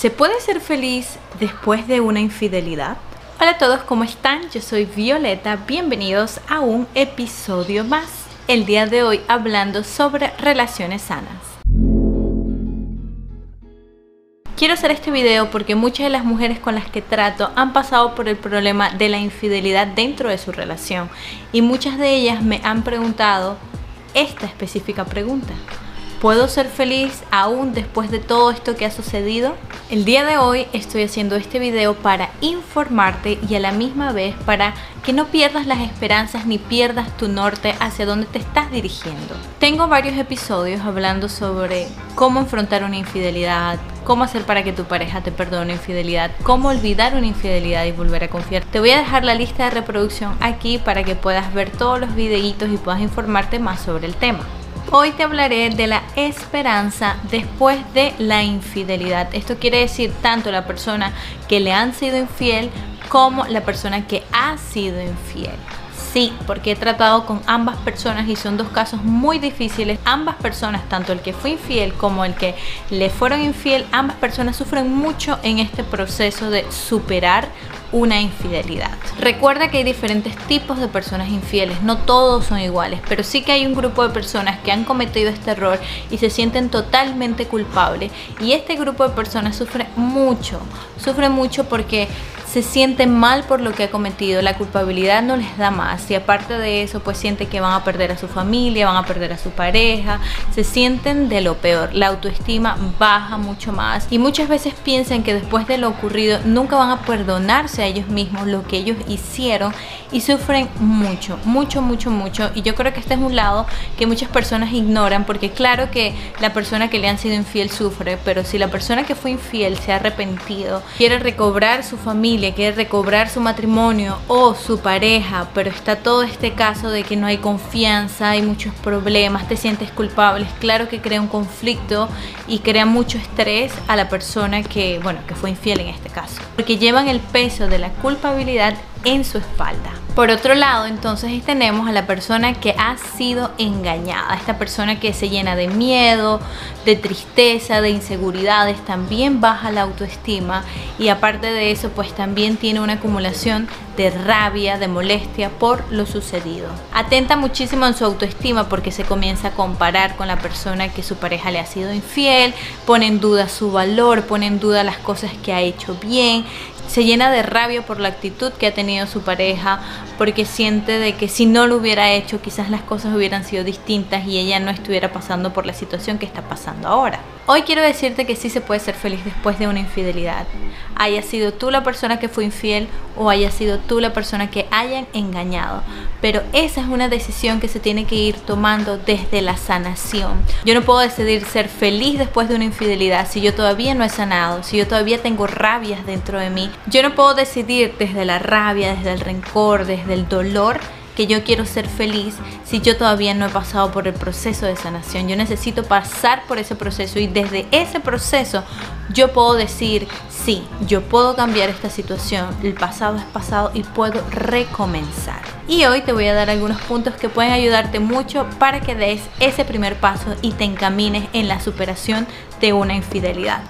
¿Se puede ser feliz después de una infidelidad? Hola a todos, ¿cómo están? Yo soy Violeta, bienvenidos a un episodio más. El día de hoy hablando sobre relaciones sanas. Quiero hacer este video porque muchas de las mujeres con las que trato han pasado por el problema de la infidelidad dentro de su relación y muchas de ellas me han preguntado esta específica pregunta. ¿Puedo ser feliz aún después de todo esto que ha sucedido? El día de hoy estoy haciendo este video para informarte y a la misma vez para que no pierdas las esperanzas ni pierdas tu norte hacia donde te estás dirigiendo. Tengo varios episodios hablando sobre cómo enfrentar una infidelidad, cómo hacer para que tu pareja te perdone una infidelidad, cómo olvidar una infidelidad y volver a confiar. Te voy a dejar la lista de reproducción aquí para que puedas ver todos los videitos y puedas informarte más sobre el tema. Hoy te hablaré de la esperanza después de la infidelidad. Esto quiere decir tanto la persona que le han sido infiel como la persona que ha sido infiel. Sí, porque he tratado con ambas personas y son dos casos muy difíciles. Ambas personas, tanto el que fue infiel como el que le fueron infiel, ambas personas sufren mucho en este proceso de superar una infidelidad. Recuerda que hay diferentes tipos de personas infieles, no todos son iguales, pero sí que hay un grupo de personas que han cometido este error y se sienten totalmente culpables y este grupo de personas sufre mucho, sufre mucho porque se sienten mal por lo que ha cometido, la culpabilidad no les da más. Y aparte de eso pues sienten que van a perder a su familia, van a perder a su pareja, se sienten de lo peor, la autoestima baja mucho más y muchas veces piensan que después de lo ocurrido nunca van a perdonarse a ellos mismos lo que ellos hicieron y sufren mucho, mucho, mucho, mucho. Y yo creo que este es un lado que muchas personas ignoran porque claro que la persona que le han sido infiel sufre, pero si la persona que fue infiel se ha arrepentido, quiere recobrar su familia, quiere recobrar su matrimonio o su pareja, pero está todo este caso de que no hay confianza, hay muchos problemas, te sientes culpable, claro que crea un conflicto y crea mucho estrés a la persona que, bueno, que fue infiel en este caso, porque llevan el peso de la culpabilidad en su espalda. Por otro lado, entonces tenemos a la persona que ha sido engañada, esta persona que se llena de miedo, de tristeza, de inseguridades, también baja la autoestima y aparte de eso, pues también tiene una acumulación de rabia, de molestia por lo sucedido. Atenta muchísimo en su autoestima porque se comienza a comparar con la persona que su pareja le ha sido infiel, pone en duda su valor, pone en duda las cosas que ha hecho bien, se llena de rabia por la actitud que ha tenido su pareja, porque siente de que si no lo hubiera hecho quizás las cosas hubieran sido distintas y ella no estuviera pasando por la situación que está pasando ahora. Hoy quiero decirte que sí se puede ser feliz después de una infidelidad. Haya sido tú la persona que fue infiel o haya sido tú la persona que hayan engañado. Pero esa es una decisión que se tiene que ir tomando desde la sanación. Yo no puedo decidir ser feliz después de una infidelidad si yo todavía no he sanado, si yo todavía tengo rabias dentro de mí. Yo no puedo decidir desde la rabia, desde el rencor, desde el dolor que yo quiero ser feliz si yo todavía no he pasado por el proceso de sanación. Yo necesito pasar por ese proceso y desde ese proceso yo puedo decir, sí, yo puedo cambiar esta situación, el pasado es pasado y puedo recomenzar. Y hoy te voy a dar algunos puntos que pueden ayudarte mucho para que des ese primer paso y te encamines en la superación de una infidelidad.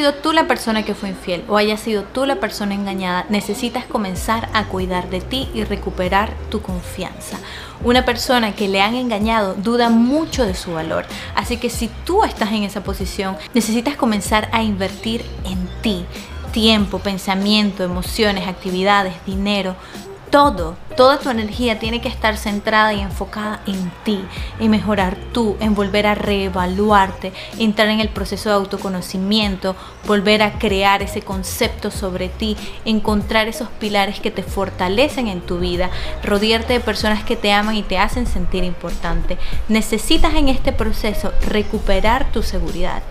Sido tú la persona que fue infiel o haya sido tú la persona engañada, necesitas comenzar a cuidar de ti y recuperar tu confianza. Una persona que le han engañado duda mucho de su valor. Así que si tú estás en esa posición, necesitas comenzar a invertir en ti. Tiempo, pensamiento, emociones, actividades, dinero, todo, toda tu energía tiene que estar centrada y enfocada en ti, en mejorar tú, en volver a reevaluarte, entrar en el proceso de autoconocimiento, volver a crear ese concepto sobre ti, encontrar esos pilares que te fortalecen en tu vida, rodearte de personas que te aman y te hacen sentir importante. Necesitas en este proceso recuperar tu seguridad.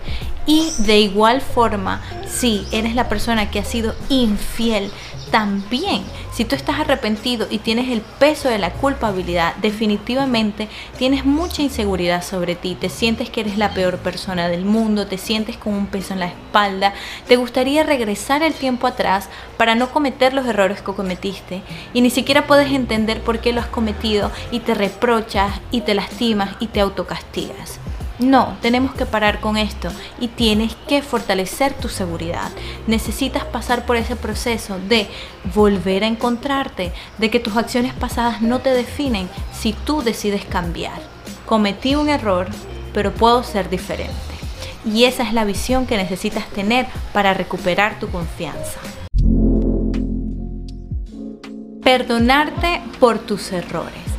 Y de igual forma, si eres la persona que ha sido infiel, también, si tú estás arrepentido y tienes el peso de la culpabilidad, definitivamente tienes mucha inseguridad sobre ti, te sientes que eres la peor persona del mundo, te sientes con un peso en la espalda, te gustaría regresar el tiempo atrás para no cometer los errores que cometiste. Y ni siquiera puedes entender por qué lo has cometido y te reprochas y te lastimas y te autocastigas. No, tenemos que parar con esto y tienes que fortalecer tu seguridad. Necesitas pasar por ese proceso de volver a encontrarte, de que tus acciones pasadas no te definen si tú decides cambiar. Cometí un error, pero puedo ser diferente. Y esa es la visión que necesitas tener para recuperar tu confianza. Perdonarte por tus errores.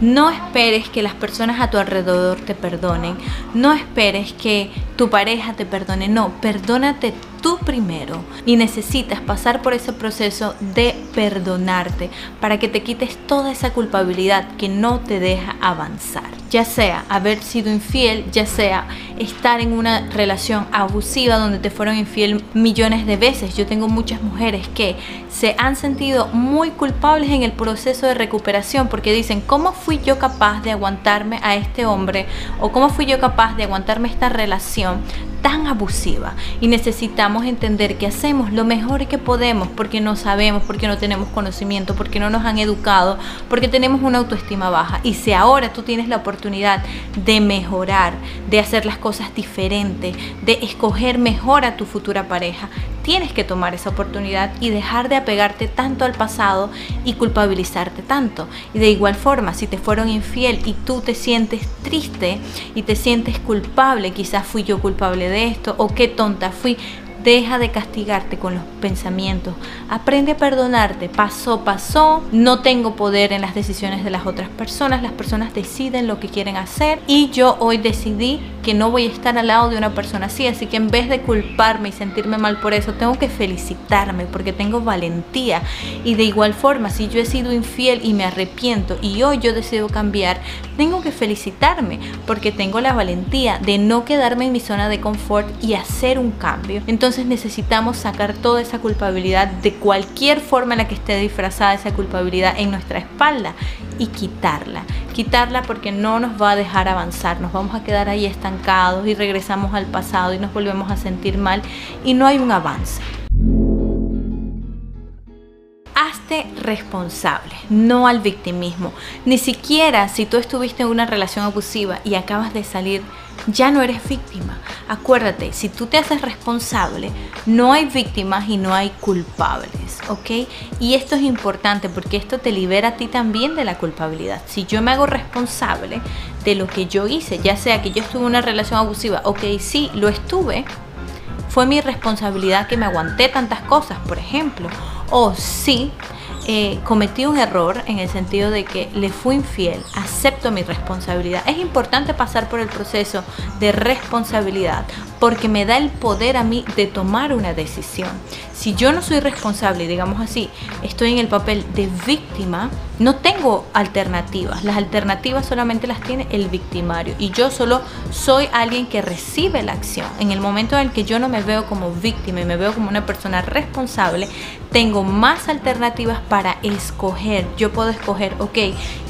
No esperes que las personas a tu alrededor te perdonen. No esperes que tu pareja te perdone. No, perdónate tú primero y necesitas pasar por ese proceso de perdonarte para que te quites toda esa culpabilidad que no te deja avanzar. Ya sea haber sido infiel, ya sea estar en una relación abusiva donde te fueron infiel millones de veces. Yo tengo muchas mujeres que se han sentido muy culpables en el proceso de recuperación porque dicen, ¿cómo fui yo capaz de aguantarme a este hombre? ¿O cómo fui yo capaz de aguantarme esta relación tan abusiva y necesitamos entender que hacemos lo mejor que podemos porque no sabemos, porque no tenemos conocimiento, porque no nos han educado, porque tenemos una autoestima baja. Y si ahora tú tienes la oportunidad de mejorar, de hacer las cosas diferentes, de escoger mejor a tu futura pareja, tienes que tomar esa oportunidad y dejar de apegarte tanto al pasado y culpabilizarte tanto. Y de igual forma, si te fueron infiel y tú te sientes triste y te sientes culpable, quizás fui yo culpable de esto o qué tonta fui, Deja de castigarte con los pensamientos. Aprende a perdonarte. Pasó, pasó. No tengo poder en las decisiones de las otras personas. Las personas deciden lo que quieren hacer. Y yo hoy decidí que no voy a estar al lado de una persona así. Así que en vez de culparme y sentirme mal por eso, tengo que felicitarme porque tengo valentía. Y de igual forma, si yo he sido infiel y me arrepiento y hoy yo decido cambiar, tengo que felicitarme porque tengo la valentía de no quedarme en mi zona de confort y hacer un cambio. Entonces, entonces necesitamos sacar toda esa culpabilidad de cualquier forma en la que esté disfrazada esa culpabilidad en nuestra espalda y quitarla. Quitarla porque no nos va a dejar avanzar, nos vamos a quedar ahí estancados y regresamos al pasado y nos volvemos a sentir mal y no hay un avance hazte responsable, no al victimismo. Ni siquiera si tú estuviste en una relación abusiva y acabas de salir, ya no eres víctima. Acuérdate, si tú te haces responsable, no hay víctimas y no hay culpables, ¿ok? Y esto es importante porque esto te libera a ti también de la culpabilidad. Si yo me hago responsable de lo que yo hice, ya sea que yo estuve en una relación abusiva, ok, sí, lo estuve, fue mi responsabilidad que me aguanté tantas cosas, por ejemplo, o sí, eh, cometí un error en el sentido de que le fui infiel, acepto mi responsabilidad. Es importante pasar por el proceso de responsabilidad porque me da el poder a mí de tomar una decisión. Si yo no soy responsable, digamos así, estoy en el papel de víctima, no tengo alternativas. Las alternativas solamente las tiene el victimario y yo solo soy alguien que recibe la acción. En el momento en el que yo no me veo como víctima y me veo como una persona responsable, tengo más alternativas para escoger. Yo puedo escoger, ok,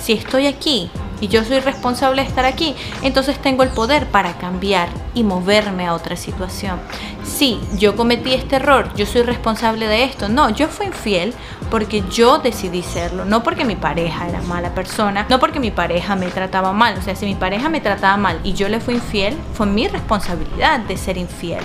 si estoy aquí, y yo soy responsable de estar aquí, entonces tengo el poder para cambiar y moverme a otra situación. Sí, yo cometí este error, yo soy responsable de esto. No, yo fui infiel porque yo decidí serlo, no porque mi pareja era mala persona, no porque mi pareja me trataba mal. O sea, si mi pareja me trataba mal y yo le fui infiel, fue mi responsabilidad de ser infiel.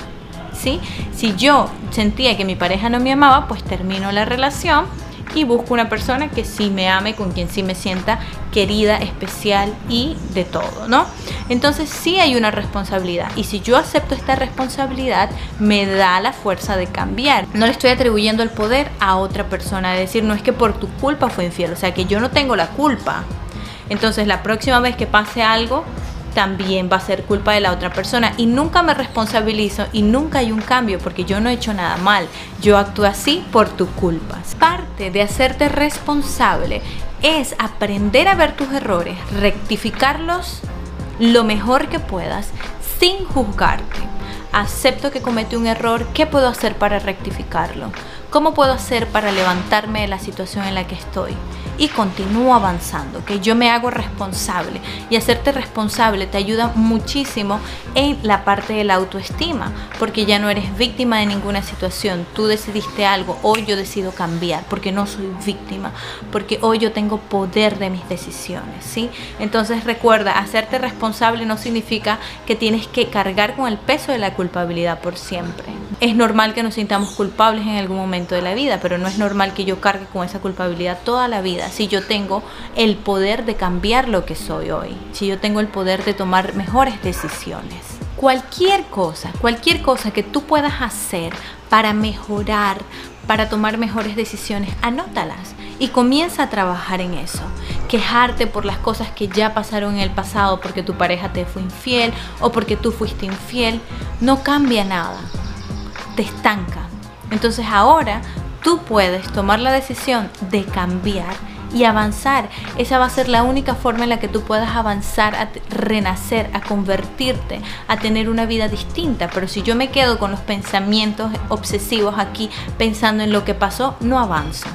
¿Sí? Si yo sentía que mi pareja no me amaba, pues termino la relación y busco una persona que sí me ame, con quien sí me sienta querida, especial y de todo, ¿no? Entonces sí hay una responsabilidad y si yo acepto esta responsabilidad me da la fuerza de cambiar. No le estoy atribuyendo el poder a otra persona, de decir, no es que por tu culpa fue infiel, o sea que yo no tengo la culpa. Entonces la próxima vez que pase algo, también va a ser culpa de la otra persona y nunca me responsabilizo y nunca hay un cambio porque yo no he hecho nada mal. Yo actúo así por tu culpa. Parte de hacerte responsable es aprender a ver tus errores, rectificarlos lo mejor que puedas sin juzgarte. Acepto que cometí un error, ¿qué puedo hacer para rectificarlo? ¿Cómo puedo hacer para levantarme de la situación en la que estoy? Y continúo avanzando, que yo me hago responsable y hacerte responsable te ayuda muchísimo en la parte de la autoestima, porque ya no eres víctima de ninguna situación, tú decidiste algo, hoy yo decido cambiar, porque no soy víctima, porque hoy yo tengo poder de mis decisiones, ¿sí? Entonces recuerda, hacerte responsable no significa que tienes que cargar con el peso de la culpabilidad por siempre. Es normal que nos sintamos culpables en algún momento de la vida, pero no es normal que yo cargue con esa culpabilidad toda la vida si yo tengo el poder de cambiar lo que soy hoy, si yo tengo el poder de tomar mejores decisiones. Cualquier cosa, cualquier cosa que tú puedas hacer para mejorar, para tomar mejores decisiones, anótalas y comienza a trabajar en eso. Quejarte por las cosas que ya pasaron en el pasado porque tu pareja te fue infiel o porque tú fuiste infiel, no cambia nada, te estanca. Entonces ahora tú puedes tomar la decisión de cambiar y avanzar. Esa va a ser la única forma en la que tú puedas avanzar, a renacer, a convertirte, a tener una vida distinta. Pero si yo me quedo con los pensamientos obsesivos aquí pensando en lo que pasó, no avanzo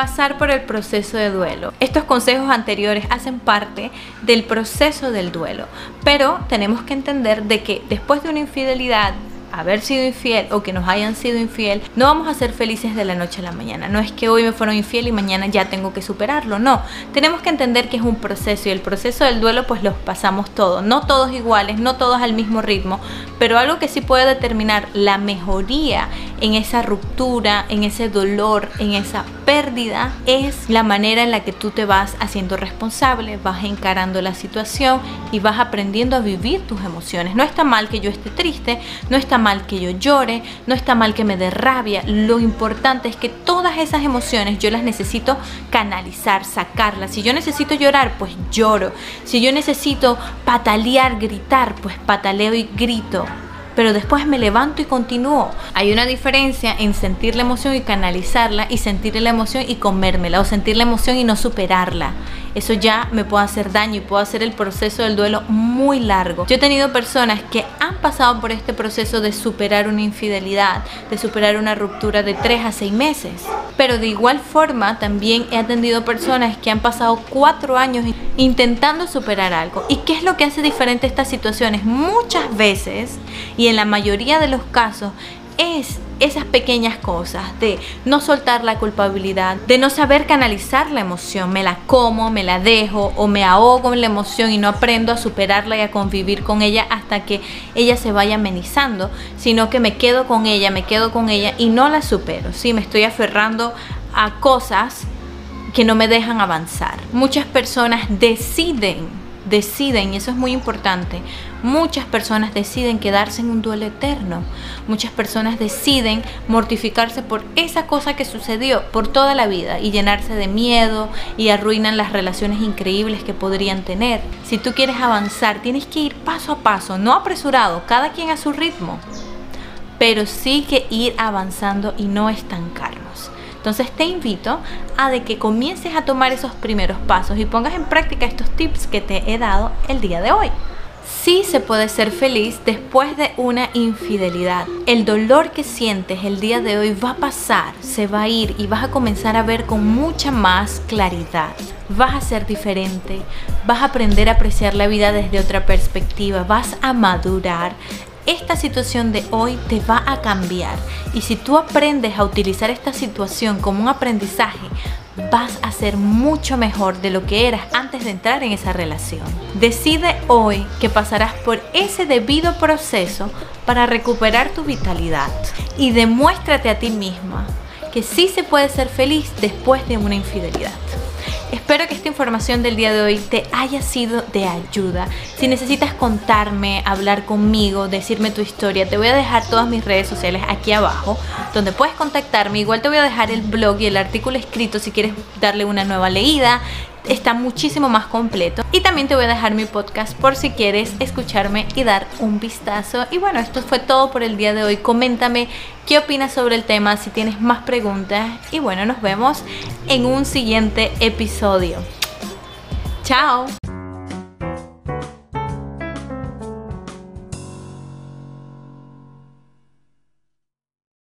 pasar por el proceso de duelo. Estos consejos anteriores hacen parte del proceso del duelo, pero tenemos que entender de que después de una infidelidad, haber sido infiel o que nos hayan sido infiel, no vamos a ser felices de la noche a la mañana. No es que hoy me fueron infiel y mañana ya tengo que superarlo. No, tenemos que entender que es un proceso y el proceso del duelo pues los pasamos todos. No todos iguales, no todos al mismo ritmo, pero algo que sí puede determinar la mejoría en esa ruptura, en ese dolor, en esa pérdida, es la manera en la que tú te vas haciendo responsable, vas encarando la situación y vas aprendiendo a vivir tus emociones. No está mal que yo esté triste, no está mal que yo llore, no está mal que me dé rabia. Lo importante es que todas esas emociones yo las necesito canalizar, sacarlas. Si yo necesito llorar, pues lloro. Si yo necesito patalear, gritar, pues pataleo y grito pero después me levanto y continúo. Hay una diferencia en sentir la emoción y canalizarla y sentir la emoción y comérmela o sentir la emoción y no superarla. Eso ya me puede hacer daño y puede hacer el proceso del duelo muy largo. Yo he tenido personas que han pasado por este proceso de superar una infidelidad, de superar una ruptura de 3 a 6 meses. Pero de igual forma también he atendido personas que han pasado 4 años intentando superar algo. ¿Y qué es lo que hace diferente estas situaciones? Muchas veces y en la mayoría de los casos es esas pequeñas cosas de no soltar la culpabilidad, de no saber canalizar la emoción, me la como, me la dejo o me ahogo en la emoción y no aprendo a superarla y a convivir con ella hasta que ella se vaya amenizando, sino que me quedo con ella, me quedo con ella y no la supero, ¿sí? Me estoy aferrando a cosas que no me dejan avanzar. Muchas personas deciden deciden, y eso es muy importante, muchas personas deciden quedarse en un duelo eterno. Muchas personas deciden mortificarse por esa cosa que sucedió por toda la vida y llenarse de miedo y arruinan las relaciones increíbles que podrían tener. Si tú quieres avanzar, tienes que ir paso a paso, no apresurado, cada quien a su ritmo, pero sí que ir avanzando y no estancarnos. Entonces te invito a de que comiences a tomar esos primeros pasos y pongas en práctica estos tips que te he dado el día de hoy. Sí se puede ser feliz después de una infidelidad. El dolor que sientes el día de hoy va a pasar, se va a ir y vas a comenzar a ver con mucha más claridad. Vas a ser diferente, vas a aprender a apreciar la vida desde otra perspectiva, vas a madurar, esta situación de hoy te va a cambiar. Y si tú aprendes a utilizar esta situación como un aprendizaje, vas a ser mucho mejor de lo que eras antes de entrar en esa relación. Decide hoy que pasarás por ese debido proceso para recuperar tu vitalidad y demuéstrate a ti misma que sí se puede ser feliz después de una infidelidad. Espero que esta información del día de hoy te haya sido de ayuda. Si necesitas contarme, hablar conmigo, decirme tu historia, te voy a dejar todas mis redes sociales aquí abajo, donde puedes contactarme. Igual te voy a dejar el blog y el artículo escrito si quieres darle una nueva leída, está muchísimo más completo. Y también te voy a dejar mi podcast por si quieres escucharme y dar un vistazo. Y bueno, esto fue todo por el día de hoy. Coméntame qué opinas sobre el tema, si tienes más preguntas. Y bueno, nos vemos en un siguiente episodio. Chao.